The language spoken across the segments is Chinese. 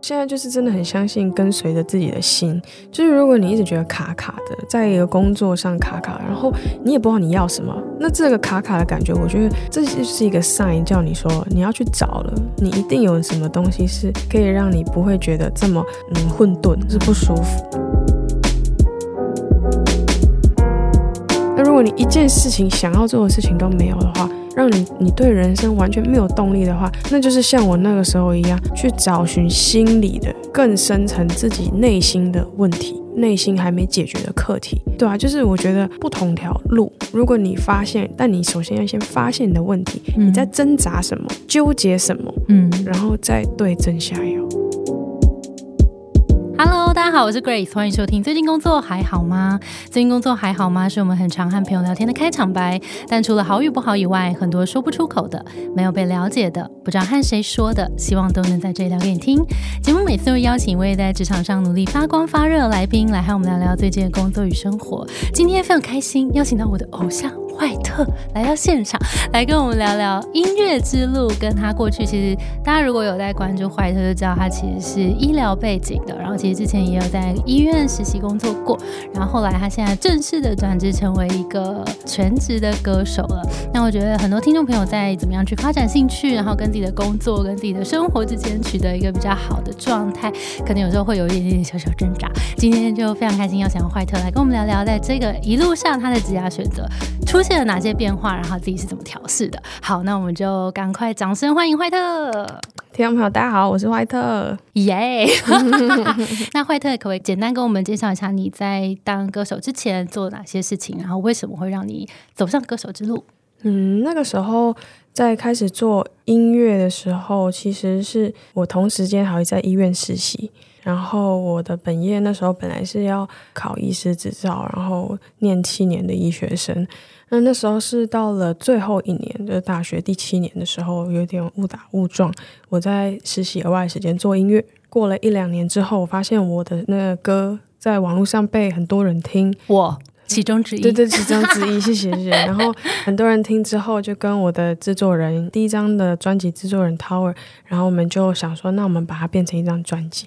现在就是真的很相信跟随着自己的心，就是如果你一直觉得卡卡的，在一个工作上卡卡，然后你也不知道你要什么，那这个卡卡的感觉，我觉得这就是一个 sign，叫你说你要去找了，你一定有什么东西是可以让你不会觉得这么嗯混沌，是不舒服。那如果你一件事情想要做的事情都没有的话，让你你对人生完全没有动力的话，那就是像我那个时候一样，去找寻心理的更深层自己内心的问题，内心还没解决的课题，对啊，就是我觉得不同条路，如果你发现，但你首先要先发现你的问题，你在挣扎什么，纠结什么，嗯，然后再对症下药。Hello，大家好，我是 Grace，欢迎收听。最近工作还好吗？最近工作还好吗？是我们很常和朋友聊天的开场白。但除了好与不好以外，很多说不出口的，没有被了解的，不知道和谁说的，希望都能在这里聊给你听。节目每次会邀请一位在职场上努力发光发热的来宾，来和我们聊聊最近的工作与生活。今天非常开心，邀请到我的偶像。坏特来到现场，来跟我们聊聊音乐之路。跟他过去，其实大家如果有在关注坏特，就知道他其实是医疗背景的。然后其实之前也有在医院实习工作过。然后后来他现在正式的转职成为一个全职的歌手了。那我觉得很多听众朋友在怎么样去发展兴趣，然后跟自己的工作跟自己的生活之间取得一个比较好的状态，可能有时候会有一点点小小挣扎。今天就非常开心，要想要坏特来跟我们聊聊，在这个一路上他的职业选择出。现了哪些变化，然后自己是怎么调试的？好，那我们就赶快掌声欢迎坏特听众朋友，大家好，我是坏特耶。那坏特可不可以简单跟我们介绍一下你在当歌手之前做了哪些事情，然后为什么会让你走上歌手之路？嗯，那个时候在开始做音乐的时候，其实是我同时间还会在医院实习。然后我的本业那时候本来是要考医师执照，然后念七年的医学生。那那时候是到了最后一年，就是大学第七年的时候，有点误打误撞。我在实习额外时间做音乐，过了一两年之后，我发现我的那个歌在网络上被很多人听，我其中之一，对对，其中之一，谢谢谢谢。然后很多人听之后，就跟我的制作人第一张的专辑制作人 Tower，然后我们就想说，那我们把它变成一张专辑。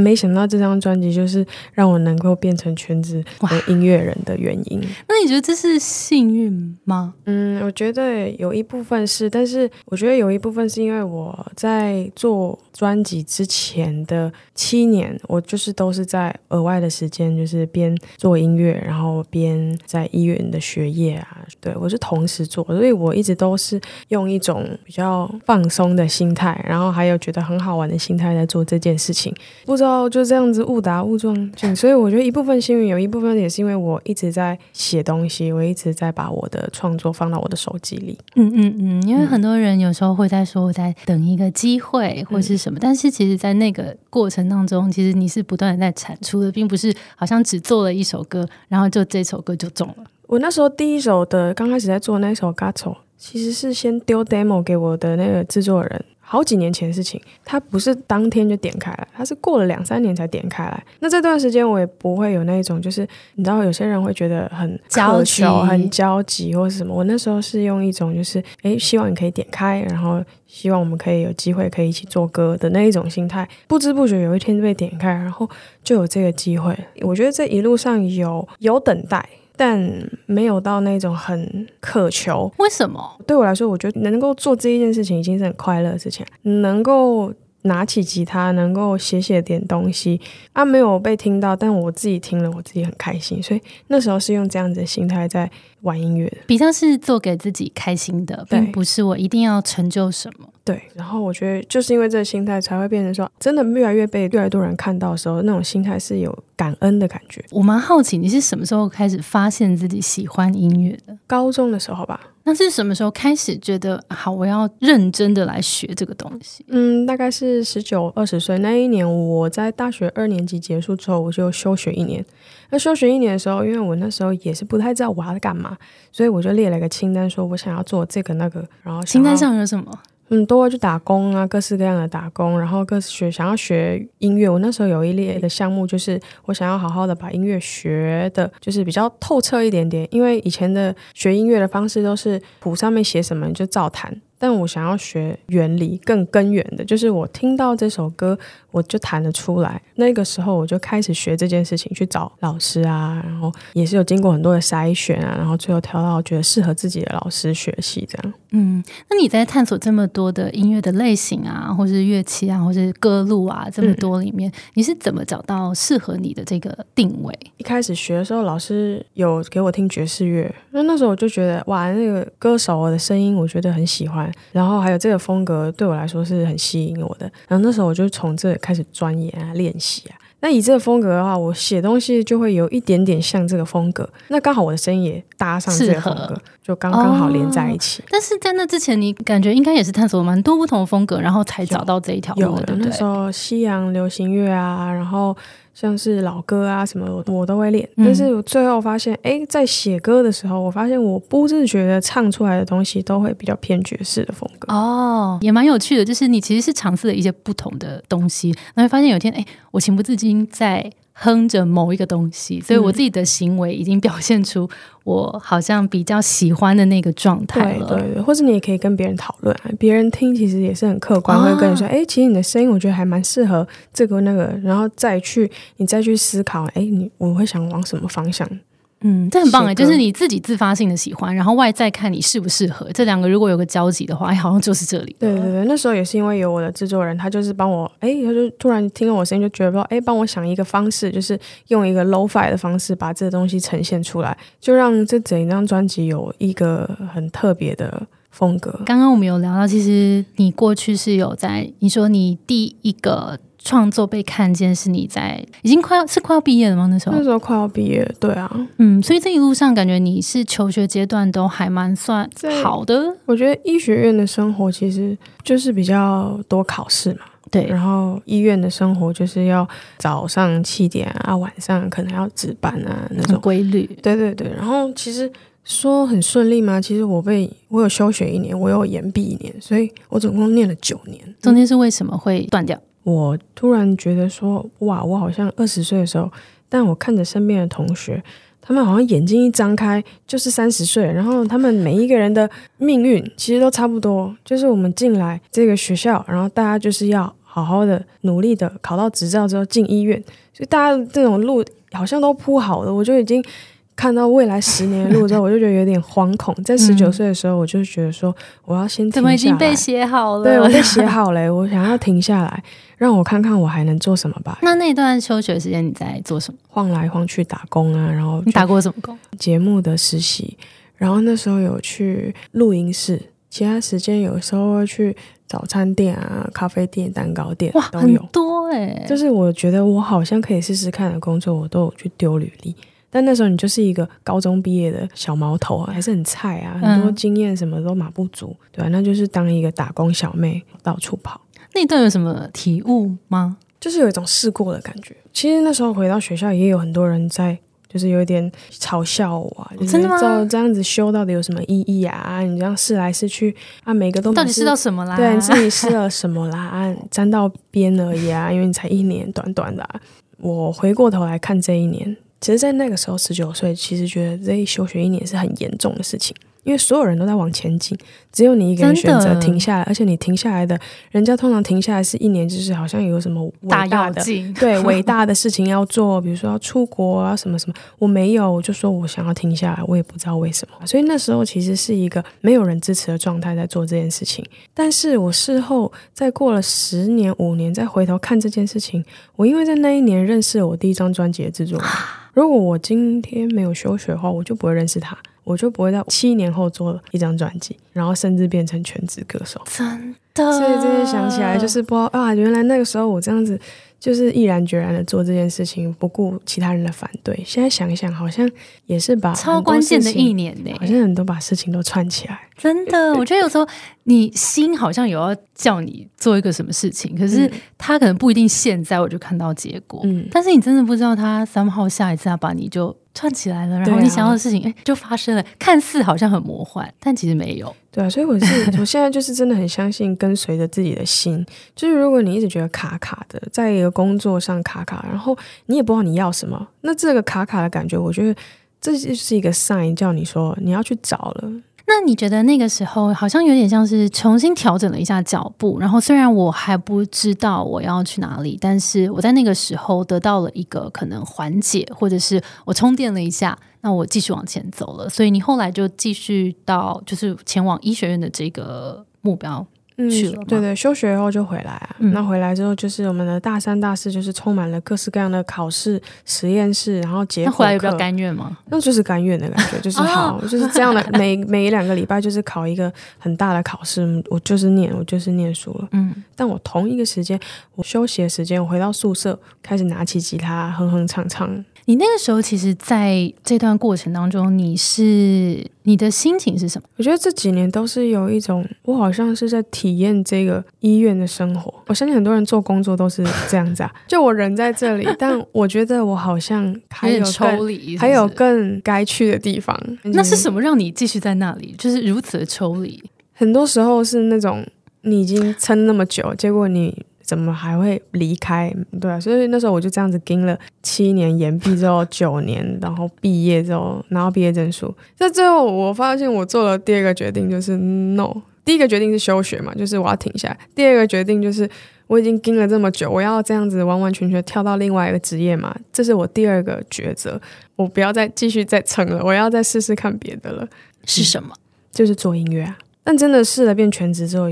没想到这张专辑就是让我能够变成全职的音乐人的原因。那你觉得这是幸运吗？嗯，我觉得有一部分是，但是我觉得有一部分是因为我在做专辑之前的七年，我就是都是在额外的时间，就是边做音乐，然后边在医院的学业啊，对我是同时做，所以我一直都是用一种比较放松的心态，然后还有觉得很好玩的心态在做这件事情。不知道就这样子误打误撞，所以我觉得一部分幸运，有一部分也是因为我一直在写东西，我一直在把我的创作放到我的手机里。嗯嗯嗯，因为很多人有时候会在说我在等一个机会或是什么，但是其实，在那个过程当中，其实你是不断的在产出的，并不是好像只做了一首歌，然后就这首歌就中了。我那时候第一首的刚开始在做那首《g a t o 其实是先丢 demo 给我的那个制作人。好几年前的事情，他不是当天就点开了，他是过了两三年才点开来。那这段时间我也不会有那种，就是你知道，有些人会觉得很焦急、很焦急或者什么。我那时候是用一种，就是哎，希望你可以点开，然后希望我们可以有机会可以一起做歌的那一种心态。不知不觉有一天被点开，然后就有这个机会。我觉得这一路上有有等待。但没有到那种很渴求。为什么？对我来说，我觉得能够做这一件事情已经是很快乐的事情。能够拿起吉他，能够写写点东西，啊，没有被听到，但我自己听了，我自己很开心。所以那时候是用这样子的心态在玩音乐，比较是做给自己开心的，并不是我一定要成就什么。对，然后我觉得就是因为这个心态，才会变成说，真的越来越被越来越多人看到的时候，那种心态是有感恩的感觉。我蛮好奇，你是什么时候开始发现自己喜欢音乐的？高中的时候吧。那是什么时候开始觉得好，我要认真的来学这个东西？嗯，大概是十九二十岁那一年，我在大学二年级结束之后，我就休学一年。那休学一年的时候，因为我那时候也是不太知道我要干嘛，所以我就列了一个清单，说我想要做这个那个。然后清单上有什么？嗯，都会去打工啊，各式各样的打工，然后各学想要学音乐。我那时候有一列的项目，就是我想要好好的把音乐学的，就是比较透彻一点点。因为以前的学音乐的方式都是谱上面写什么就照弹，但我想要学原理更根源的，就是我听到这首歌，我就弹得出来。那个时候我就开始学这件事情，去找老师啊，然后也是有经过很多的筛选啊，然后最后挑到觉得适合自己的老师学习这样。嗯，那你在探索这么多的音乐的类型啊，或是乐器啊，或是歌路啊，这么多里面，你是怎么找到适合你的这个定位？一开始学的时候，老师有给我听爵士乐，那那时候我就觉得哇，那个歌手的声音我觉得很喜欢，然后还有这个风格对我来说是很吸引我的，然后那时候我就从这开始钻研啊，练习啊。那以这个风格的话，我写东西就会有一点点像这个风格。那刚好我的声音也搭上这个风格，就刚刚好连在一起。但是在那之前，你感觉应该也是探索了蛮多不同的风格，然后才找到这一条路的，对不对？那时候西洋流行乐啊，然后。像是老歌啊什么，我都会练。但是我最后发现，哎，在写歌的时候，我发现我不自觉的唱出来的东西都会比较偏爵士的风格。哦，也蛮有趣的，就是你其实是尝试了一些不同的东西，然后发现有一天，哎，我情不自禁在。哼着某一个东西，所以我自己的行为已经表现出我好像比较喜欢的那个状态了。对对，或者你也可以跟别人讨论，别人听其实也是很客观，会跟你说：“哎，其实你的声音我觉得还蛮适合这个那个。”然后再去你再去思考：“哎，你我会想往什么方向？”嗯，这很棒哎，就是你自己自发性的喜欢，然后外在看你适不适合，这两个如果有个交集的话，哎，好像就是这里。对对对，那时候也是因为有我的制作人，他就是帮我，哎，他就突然听了我声音，就觉得说，哎，帮我想一个方式，就是用一个 low fi 的方式把这个东西呈现出来，就让这整一张专辑有一个很特别的风格。刚刚我们有聊到，其实你过去是有在，你说你第一个。创作被看见是你在已经快要是快要毕业了吗？那时候那时候快要毕业，对啊，嗯，所以这一路上感觉你是求学阶段都还蛮算好的。我觉得医学院的生活其实就是比较多考试嘛，对，然后医院的生活就是要早上七点啊，晚上可能要值班啊，那种规律。对对对，然后其实说很顺利吗？其实我被我有休学一年，我有延毕一年，所以我总共念了九年。中间是为什么会断掉？我突然觉得说，哇，我好像二十岁的时候，但我看着身边的同学，他们好像眼睛一张开就是三十岁，然后他们每一个人的命运其实都差不多，就是我们进来这个学校，然后大家就是要好好的努力的考到执照之后进医院，所以大家这种路好像都铺好了，我就已经。看到未来十年的路之后，我就觉得有点惶恐。在十九岁的时候，我就觉得说，我要先怎么已经被写好了？对我被写好了，我想要停下来，让我看看我还能做什么吧。那那段休学时间你在做什么？晃来晃去打工啊，然后你打过什么工？节目的实习，然后那时候有去录音室，其他时间有时候会去早餐店啊、咖啡店、蛋糕店，哇，都有多哎。就是我觉得我好像可以试试看的工作，我都有去丢履历。但那时候你就是一个高中毕业的小毛头啊，还是很菜啊，很多经验什么都马不足，对吧？那就是当一个打工小妹到处跑。那段有什么体悟吗？就是有一种试过的感觉。其实那时候回到学校也有很多人在，就是有一点嘲笑我啊，真的吗？这样子修到底有什么意义啊？你这样试来试去啊，每个都到底试到什么啦？对，你自己试了什么啦？沾到边而已啊，因为你才一年，短短的。我回过头来看这一年。其实，在那个时候，十九岁，其实觉得这一休学一年是很严重的事情，因为所有人都在往前进，只有你一个人选择停下来，而且你停下来的，人家通常停下来是一年，就是好像有什么伟大的对伟大的事情要做，比如说要出国啊什么什么，我没有，我就说我想要停下来，我也不知道为什么，所以那时候其实是一个没有人支持的状态在做这件事情。但是我事后再过了十年五年再回头看这件事情，我因为在那一年认识了我第一张专辑的制作人。如果我今天没有休学的话，我就不会认识他，我就不会在七年后做一张专辑，然后甚至变成全职歌手。真的，所以这些想起来就是不知道啊，原来那个时候我这样子。就是毅然决然的做这件事情，不顾其他人的反对。现在想一想，好像也是把超关键的一年呢，好像很多把事情都串起来。真的，我觉得有时候你心好像有要叫你做一个什么事情，可是他可能不一定现在我就看到结果。嗯，但是你真的不知道他三号下一次要把你就。串起来了，然后你想要的事情哎就发生了，看似好像很魔幻，但其实没有。对啊，所以我是 我现在就是真的很相信跟随着自己的心。就是如果你一直觉得卡卡的，在一个工作上卡卡，然后你也不知道你要什么，那这个卡卡的感觉，我觉得这就是一个 sign，叫你说你要去找了。那你觉得那个时候好像有点像是重新调整了一下脚步，然后虽然我还不知道我要去哪里，但是我在那个时候得到了一个可能缓解，或者是我充电了一下，那我继续往前走了。所以你后来就继续到就是前往医学院的这个目标。嗯去了吗对对，休学以后就回来啊。嗯那回来之后，就是我们的大三、大四，就是充满了各式各样的考试、实验室，然后结果那回来有比较甘愿吗？那就是甘愿的感觉，就是好，就是这样的。每每两个礼拜就是考一个很大的考试，我就是念，我就是念书了。嗯，但我同一个时间，我休息的时间，我回到宿舍，开始拿起吉他哼哼唱唱。你那个时候其实在这段过程当中，你是你的心情是什么？我觉得这几年都是有一种，我好像是在体验这个医院的生活。我相信很多人做工作都是这样子啊，就我人在这里，但 我觉得我好像还有抽离是是还有更该去的地方。那是什么让你继续在那里，就是如此的抽离？很多时候是那种你已经撑那么久，结果你怎么还会离开？对啊，所以那时候我就这样子盯了七年，延毕之后九年，然后毕业之后拿到毕业证书。在最后，我发现我做了第二个决定，就是 no。第一个决定是休学嘛，就是我要停下来。第二个决定就是我已经盯了这么久，我要这样子完完全全跳到另外一个职业嘛，这是我第二个抉择。我不要再继续再撑了，我要再试试看别的了。是什么？就是做音乐啊。但真的试了变全职之后，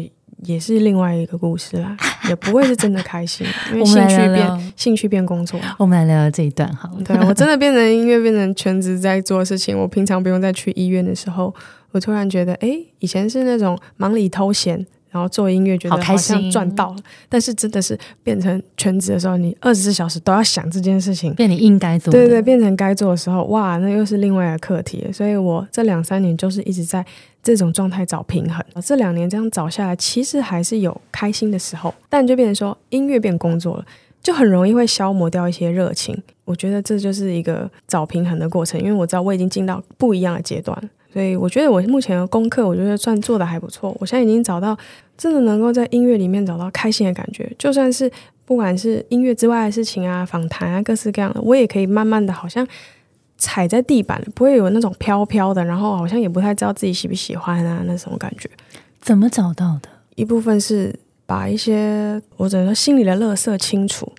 也是另外一个故事啦，也不会是真的开心，因为兴趣变兴趣变工作。我们来聊聊这一段好了。对我真的变成音乐，变成全职在做事情。我平常不用再去医院的时候，我突然觉得，哎，以前是那种忙里偷闲。然后做音乐，觉得好像赚到了，但是真的是变成全职的时候，你二十四小时都要想这件事情，变你应该做的，对对，变成该做的时候，哇，那又是另外一个课题了。所以我这两三年就是一直在这种状态找平衡。这两年这样找下来，其实还是有开心的时候，但就变成说音乐变工作了，就很容易会消磨掉一些热情。我觉得这就是一个找平衡的过程，因为我知道我已经进到不一样的阶段。所以我觉得我目前的功课，我觉得算做的还不错。我现在已经找到真的能够在音乐里面找到开心的感觉，就算是不管是音乐之外的事情啊、访谈啊、各式各样的，我也可以慢慢的好像踩在地板，不会有那种飘飘的，然后好像也不太知道自己喜不喜欢啊那种感觉。怎么找到的？一部分是把一些我只能说心里的垃圾清除，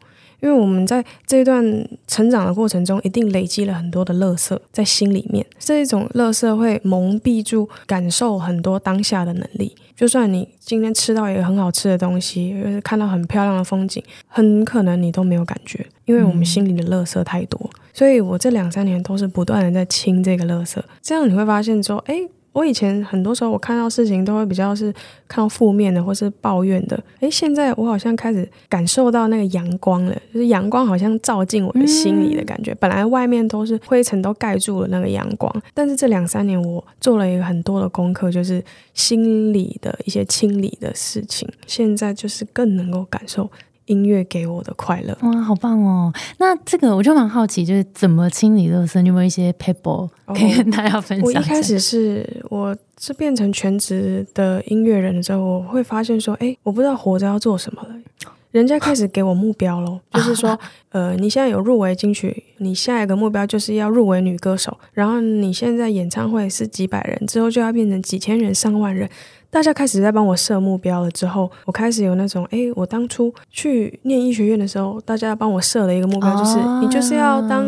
因为我们在这段成长的过程中，一定累积了很多的垃圾在心里面。这一种垃圾会蒙蔽住感受很多当下的能力。就算你今天吃到一个很好吃的东西，或是看到很漂亮的风景，很可能你都没有感觉，因为我们心里的垃圾太多。所以我这两三年都是不断的在清这个垃圾，这样你会发现说，哎。我以前很多时候我看到事情都会比较是看到负面的或是抱怨的，诶，现在我好像开始感受到那个阳光了，就是阳光好像照进我的心里的感觉。本来外面都是灰尘都盖住了那个阳光，但是这两三年我做了一个很多的功课，就是心理的一些清理的事情，现在就是更能够感受音乐给我的快乐。哇，好棒哦！那这个我就蛮好奇，就是怎么清理乐色？你有没有一些 paper 可以跟大家分享我？一开始是我是变成全职的音乐人之后，我会发现说，哎，我不知道活着要做什么了。人家开始给我目标喽，就是说，呃，你现在有入围金曲，你下一个目标就是要入围女歌手，然后你现在演唱会是几百人，之后就要变成几千人、上万人。大家开始在帮我设目标了之后，我开始有那种，哎，我当初去念医学院的时候，大家帮我设了一个目标，就是你就是要当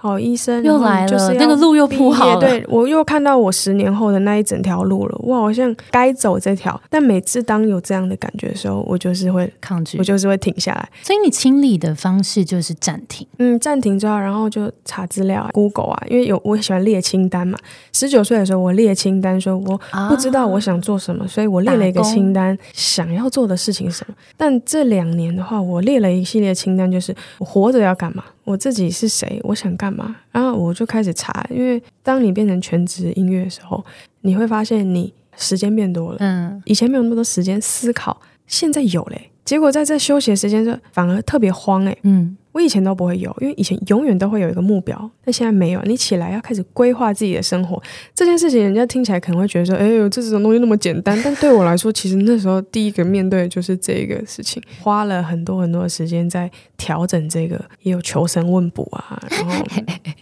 好医生，又来了，就是那个路又铺好了。对我又看到我十年后的那一整条路了，我好像该走这条。但每次当有这样的感觉的时候，我就是会，抗拒我，就是会停下来，所以你清理的方式就是暂停。嗯，暂停之后，然后就查资料啊，Google 啊，因为有我喜欢列清单嘛。十九岁的时候，我列清单，说我不知道我想做什么，所以我列了一个清单，想要做的事情是什么。但这两年的话，我列了一系列清单，就是我活着要干嘛，我自己是谁，我想干嘛，然后我就开始查。因为当你变成全职音乐的时候，你会发现你时间变多了，嗯，以前没有那么多时间思考，现在有嘞。结果在这休息的时间就，反而特别慌诶。嗯，我以前都不会有，因为以前永远都会有一个目标，但现在没有。你起来要开始规划自己的生活，这件事情人家听起来可能会觉得说：“哎呦，这种东西那么简单。”但对我来说，其实那时候第一个面对的就是这个事情，花了很多很多的时间在调整这个，也有求神问卜啊，然后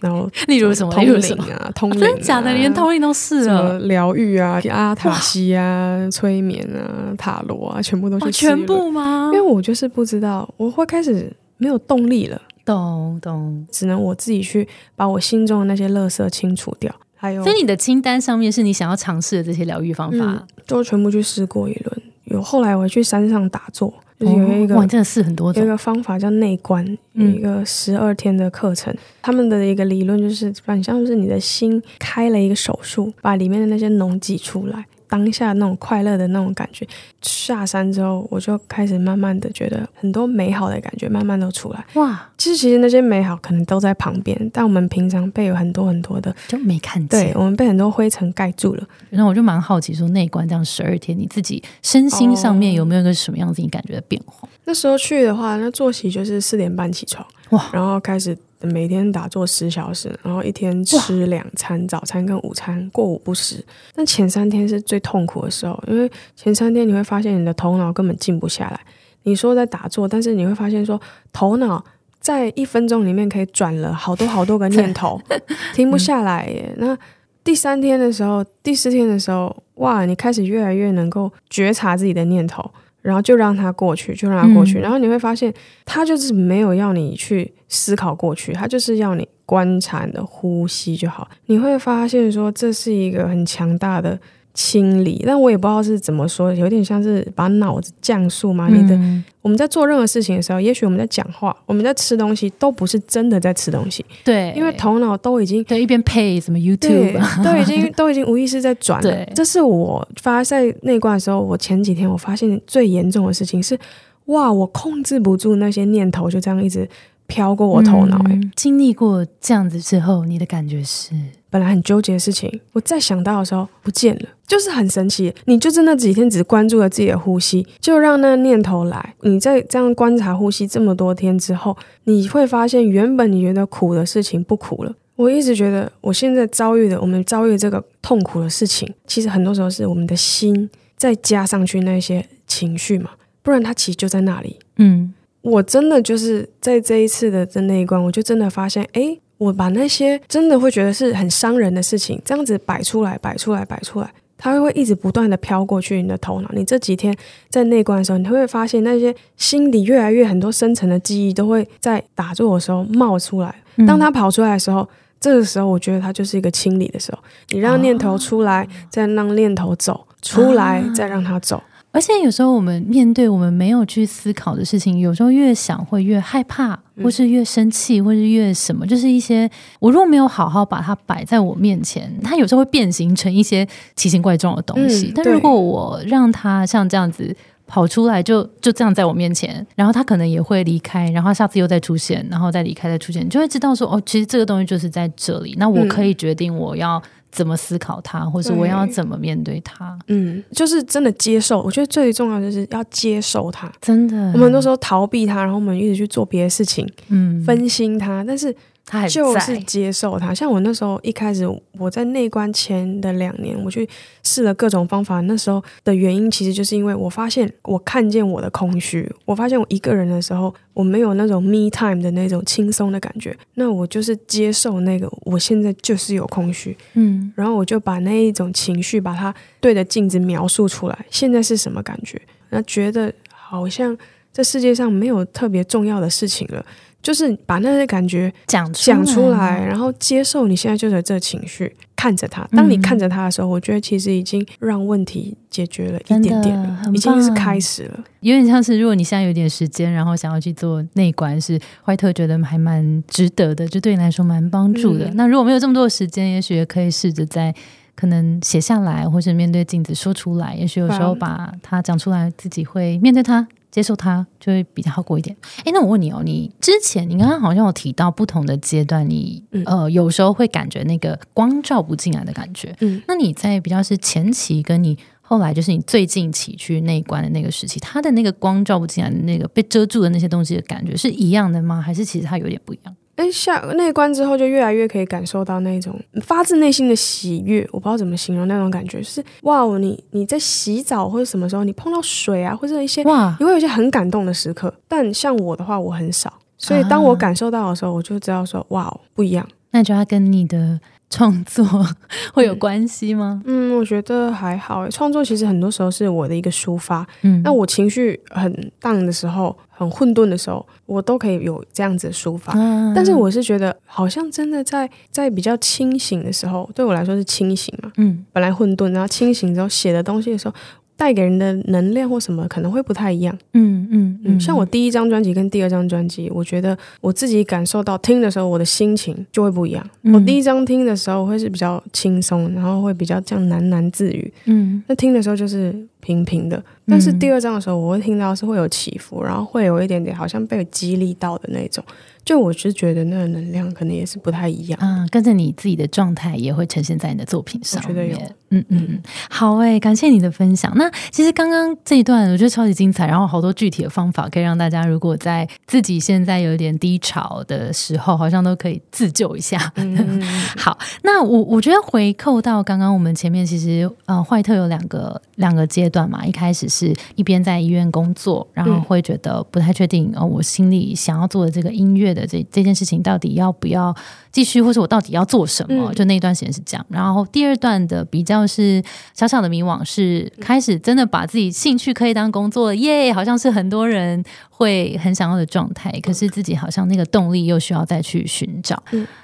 然后 例如什么通灵啊，通灵、啊，真的假的？连通灵都是什么了，疗愈啊、阿塔西啊、催眠啊、塔罗啊，全部都哇，去试了全部吗因为？我就是不知道，我会开始没有动力了，懂懂。只能我自己去把我心中的那些垃圾清除掉，还有所以你的清单上面是你想要尝试的这些疗愈方法嗯，就全部去试过一轮。有后来我去山上打坐，就是有一个、哦哇，真的试很多种，有一个方法叫内观，有嗯一个十二天的课程。他们的一个理论就是，反像是你的心开了一个手术，把里面的那些脓挤出来。当下那种快乐的那种感觉，下山之后，我就开始慢慢的觉得很多美好的感觉慢慢都出来。哇，其实，其实那些美好可能都在旁边，但我们平常被有很多很多的，就没看见。对我们被很多灰尘盖住了。然后我就蛮好奇，说内观这样十二天，你自己身心上面有没有一个什么样子你感觉的变化？那时候去的话，那作息就是四点半起床，哇然后开始每天打坐十小时，然后一天吃两餐，早餐跟午餐，过午不食。但前三天是最痛苦的时候，因为前三天你会发现你的头脑根本静不下来。你说在打坐，但是你会发现说头脑在一分钟里面可以转了好多好多个念头，停不下来耶。那第三天的时候，第四天的时候，哇，你开始越来越能够觉察自己的念头。然后就让它过去，就让它过去。嗯然后你会发现，它就是没有要你去思考过去，它就是要你观察你的呼吸就好。你会发现说，这是一个很强大的清理，但我也不知道是怎么说，有点像是把脑子降速嘛。你的嗯我们在做任何事情的时候，也许我们在讲话，我们在吃东西，都不是真的在吃东西，对，因为头脑都已经对一边配什么 YouTube，啊，都已经 都已经无意识在转了对。这是我发在内观的时候，我前几天我发现最严重的事情是，哇，我控制不住那些念头，就这样一直飘过我头脑、欸。嗯经历过这样子之后，你的感觉是？本来很纠结的事情，我再想到的时候不见了，就是很神奇。你就是那几天只关注了自己的呼吸，就让那念头来。你在这样观察呼吸这么多天之后，你会发现原本你觉得苦的事情不苦了。我一直觉得我现在遭遇的，我们遭遇这个痛苦的事情，其实很多时候是我们的心再加上去那些情绪嘛，不然它其实就在那里。嗯，我真的就是在这一次的这那一关，我就真的发现，诶，我把那些真的会觉得是很伤人的事情，这样子摆出来、摆出来、摆出来，它会一直不断的飘过去你的头脑。你这几天在内观的时候，你会发现那些心里越来越很多深层的记忆都会在打坐的时候冒出来。嗯当它跑出来的时候，这个时候我觉得它就是一个清理的时候。你让念头出来，再让念头走出来，再让它走。而且有时候我们面对我们没有去思考的事情，有时候越想会越害怕，或是越生气，或是越什么，就是一些我如果没有好好把它摆在我面前，它有时候会变形成一些奇形怪状的东西。嗯但如果我让它像这样子。跑出来就就这样在我面前，然后它可能也会离开，然后下次又再出现，然后再离开再出现，你就会知道说哦，其实这个东西就是在这里。那我嗯可以决定我要怎么思考它，或者我要怎么面对它。嗯，就是真的接受。我觉得最重要就是要接受它。真的，我们很多时候逃避它，然后我们一直去做别的事情，嗯分心它，但是他还就是接受它。像我那时候一开始我在内观前的两年，我去试了各种方法。那时候的原因其实就是因为我发现我看见我的空虚，我发现我一个人的时候，我没有那种 me time 的那种轻松的感觉。那我就是接受那个我现在就是有空虚，嗯然后我就把那一种情绪把它对着镜子描述出来，现在是什么感觉？那觉得好像这世界上没有特别重要的事情了，就是把那些感觉讲讲出来，然后接受你现在就是这情绪，看着他。当你嗯看着他的时候，我觉得其实已经让问题解决了一点点了，已经是开始了。有点像是如果你现在有点时间，然后想要去做内观，是怀特觉得还蛮值得的，就对你来说蛮帮助的。嗯那如果没有这么多的时间，也许也可以试着在。可能写下来，或者面对镜子说出来，也许有时候把它讲出来，自己会面对它、接受它，就会比较好过一点。哎，那我问你哦，你之前你刚刚好像有提到不同的阶段，你、嗯呃有时候会感觉那个光照不进来的感觉。嗯，那你在比较是前期跟你后来就是你最近起去内关的那个时期，它的那个光照不进来的那个被遮住的那些东西的感觉是一样的吗？还是其实它有点不一样？哎，下内关之后就越来越可以感受到那种发自内心的喜悦，我不知道怎么形容那种感觉，就是哇，你你在洗澡或者什么时候你碰到水啊，或者一些哇，你会有一些很感动的时刻。但像我的话，我很少，所以当我感受到的时候，我就知道说哇，不一样。那就要跟你的。创作会有关系吗？嗯，我觉得还好。创作其实很多时候是我的一个抒发。嗯，那我情绪很荡的时候，很混沌的时候，我都可以有这样子的抒发。但是我是觉得，好像真的在在比较清醒的时候，对我来说是清醒嘛。嗯，本来混沌，然后清醒之后写的东西的时候。带给人的能量或什么可能会不太一样。嗯嗯嗯，像我第一张专辑跟第二张专辑，我觉得我自己感受到听的时候，我的心情就会不一样。我第一张听的时候会是比较轻松，然后会比较这样喃喃自语。嗯，那听的时候就是平平的。但是第二张的时候，我会听到是会有起伏，然后会有一点点好像被激励到的那种。就我是觉得那个能量可能也是不太一样，嗯，跟着你自己的状态也会呈现在你的作品上。我觉得有，嗯嗯，好诶，感谢你的分享。那其实刚刚这一段我觉得超级精彩，然后好多具体的方法可以让大家，如果在自己现在有点低潮的时候，好像都可以自救一下。好，那我我觉得回扣到刚刚我们前面，其实呃，坏特有两个两个阶段嘛，一开始是一边在医院工作，然后会觉得不太确定，哦，我心里想要做的这个音乐。的这这件事情到底要不要继续，或者我到底要做什么？就那一段时间是这样。然后第二段的比较是小小的迷惘，是开始真的把自己兴趣可以当工作耶，好像是很多人会很想要的状态。可是自己好像那个动力又需要再去寻找。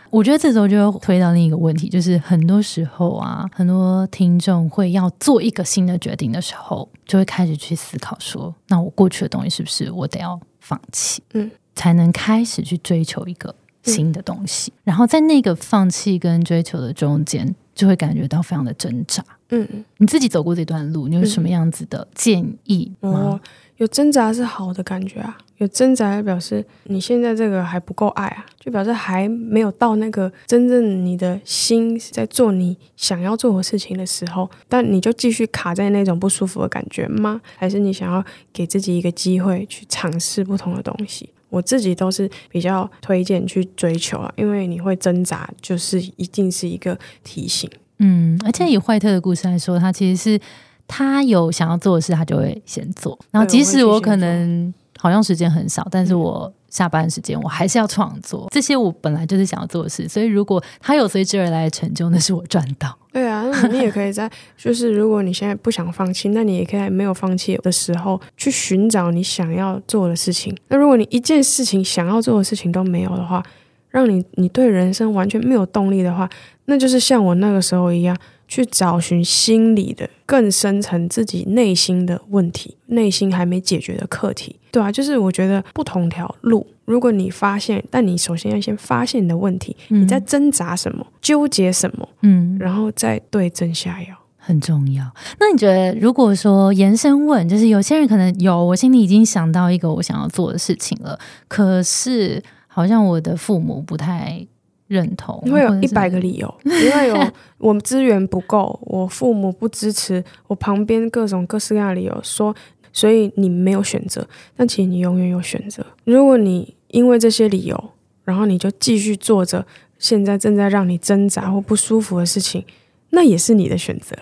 我觉得这时候就会推到另一个问题，就是很多时候啊，很多听众会要做一个新的决定的时候，就会开始去思考说：那我过去的东西是不是我得要放弃？嗯。才能开始去追求一个新的东西，然后在那个放弃跟追求的中间，就会感觉到非常的挣扎。嗯，你自己走过这段路，你有什么样子的建议吗？有挣扎是好的感觉啊，有挣扎表示你现在这个还不够爱啊，就表示还没有到那个真正你的心是在做你想要做的事情的时候，但你就继续卡在那种不舒服的感觉吗？还是你想要给自己一个机会去尝试不同的东西？我自己都是比较推荐去追求啊，因为你会挣扎，就是一定是一个提醒。嗯，而且以坏特的故事来说，他其实是他有想要做的事，他就会先做。然后即使我可能好像时间很少，但是我。下班时间我还是要创作，这些我本来就是想要做的事，所以如果他有随之而来的成就，那是我赚到。对啊，那你也可以在，就是如果你现在不想放弃，那你也可以在没有放弃的时候去寻找你想要做的事情。那如果你一件事情想要做的事情都没有的话，让你你对人生完全没有动力的话，那就是像我那个时候一样。去找寻心理的更深层自己内心的问题，内心还没解决的课题，对啊，就是我觉得不同条路，如果你发现，但你首先要先发现你的问题，你在挣扎什么，纠结什么，嗯，然后再对症下药，很重要。那你觉得，如果说延伸问，就是有些人可能有，我心里已经想到一个我想要做的事情了，可是好像我的父母不太。认同会有一百个理由，因为有我们资源不够，我父母不支持，我旁边各种各式各样的理由说，所以你没有选择，但其实你永远有选择。如果你因为这些理由，然后你就继续做着现在正在让你挣扎或不舒服的事情，那也是你的选择。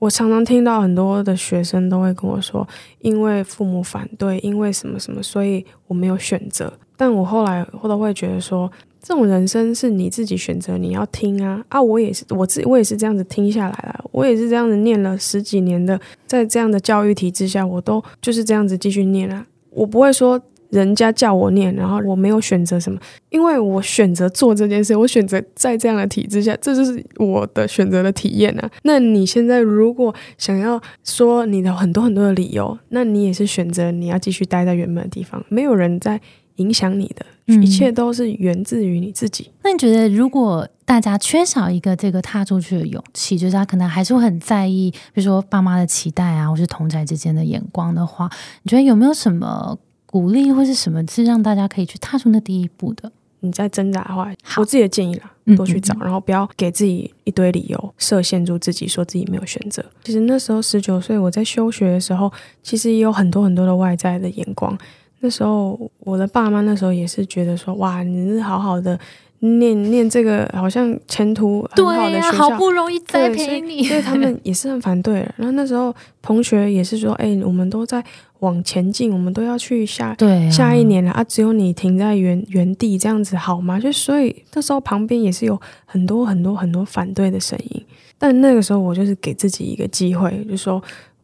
我常常听到很多的学生都会跟我说，因为父母反对，因为什么什么，所以我没有选择。但我后来我都会觉得说。这种人生是你自己选择，你要听啊啊！我也是，我自我也是这样子听下来了，我也是这样子念了十几年的，在这样的教育体制下，我都就是这样子继续念啊。我不会说人家叫我念，然后我没有选择什么，因为我选择做这件事，我选择在这样的体制下，这就是我的选择的体验啊。那你现在如果想要说你的很多很多的理由，那你也是选择你要继续待在原本的地方，没有人在。影响你的一切都是源自于你自己。那你觉得，如果大家缺少一个这个踏出去的勇气，就是他可能还是会很在意，比如说爸妈的期待啊，或是同宅之间的眼光的话，你觉得有没有什么鼓励，或是什么是让大家可以去踏出那第一步的？你在挣扎的话，我自己的建议啦嗯，多去找，然后不要给自己一堆理由，设限住自己，说自己没有选择。其实那时候十九岁，我在休学的时候，其实也有很多很多的外在的眼光。那时候我的爸妈那时候也是觉得说，哇，你是好好的念念这个，好像前途很好的学校。好不容易栽对，所以培你，所以他们 也是很反对的。然后那时候同学也是说，哎、我们都在往前进，我们都要去下对、啊，下一年了啊，只有你停在原原地，这样子好吗？就所以那时候旁边也是有很多很多很多反对的声音，但那个时候我就是给自己一个机会，就说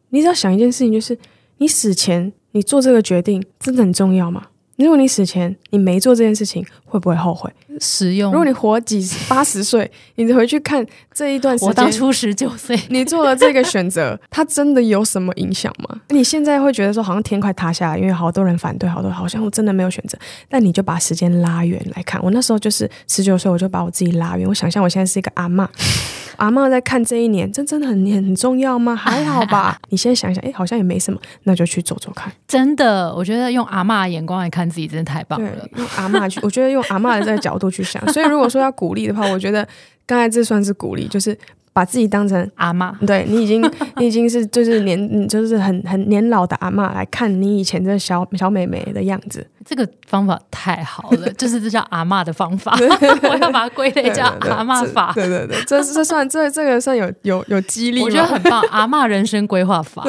你只要想一件事情，就是你死前你做这个决定真的很重要吗？如果你死前你没做这件事情，会不会后悔？实用。如果你活几八十岁，你回去看这一段时间，我当初十九岁，你做了这个选择，它真的有什么影响吗？你现在会觉得说好像天快塌下来，因为好多人反对，好多好像我真的没有选择。但你就把时间拉远来看，我那时候就是十九岁，我就把我自己拉远，我想象我现在是一个阿嬷，阿嬷在看这一年，这真的很很重要吗？还好吧。你现在想一想，哎，好像也没什么，那就去走走看。真的，我觉得用阿嬷的眼光来看自己，真的太棒了。，用阿嬷去，我觉得用阿嬷的这个角度去想。所以如果说要鼓励的话，我觉得刚才这算是鼓励，就是把自己当成阿妈，对你已经，你已经是就是年，嗯就是很很年老的阿妈来看你以前这小小美眉的样子，这个方法太好了，就是这叫阿嬷的方法，我要把它归类叫阿嬷法。对对对，这这算这这个算有有有激励？我觉得很棒，阿嬷人生规划法。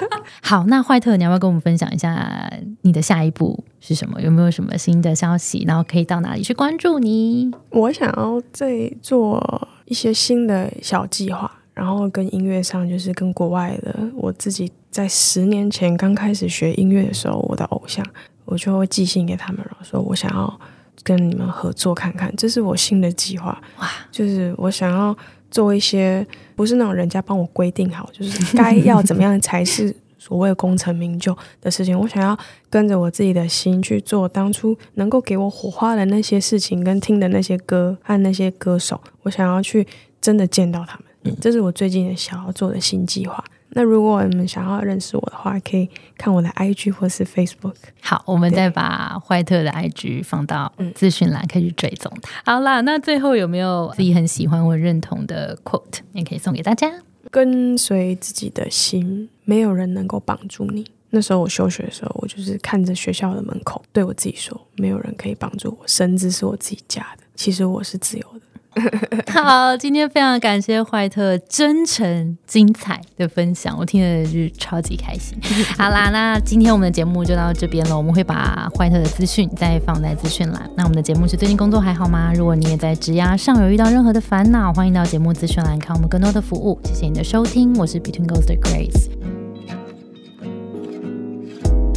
好，那坏特，你要不要跟我们分享一下你的下一步是什么？有没有什么新的消息？然后可以到哪里去关注你？我想要再做一些新的小计划，然后跟音乐上就是跟国外的我自己在十年前刚开始学音乐的时候，我的偶像，我就会寄信给他们，然后说我想要跟你们合作看看，这是我新的计划。哇，就是我想要做一些不是那种人家帮我规定好，就是该要怎么样才是所谓功成名就的事情。我想要跟着我自己的心去做当初能够给我火花的那些事情，跟听的那些歌和那些歌手，我想要去真的见到他们。嗯，这是我最近想要做的新计划。那如果你们想要认识我的话，可以看我的 IG 或是 Facebook。好，我们再把怀特的 IG 放到嗯资讯栏，可以去追踪他。好啦，那最后有没有自己很喜欢或认同的 quote，也可以送给大家？跟随自己的心，没有人能够绑住你。那时候我休学的时候，我就是看着学校的门口，对我自己说：没有人可以帮助我，绳子是我自己家的。其实我是自由的。好，今天非常感谢怀特真诚精彩的分享，我听了就是超级开心。好啦，那今天我们的节目就到这边了，我们会把怀特的资讯再放在资讯栏。那我们的节目是最近工作还好吗？如果你也在职涯上有遇到任何的烦恼，欢迎到节目资讯栏看我们更多的服务。谢谢你的收听，我是 Between Ghost 的 Grace。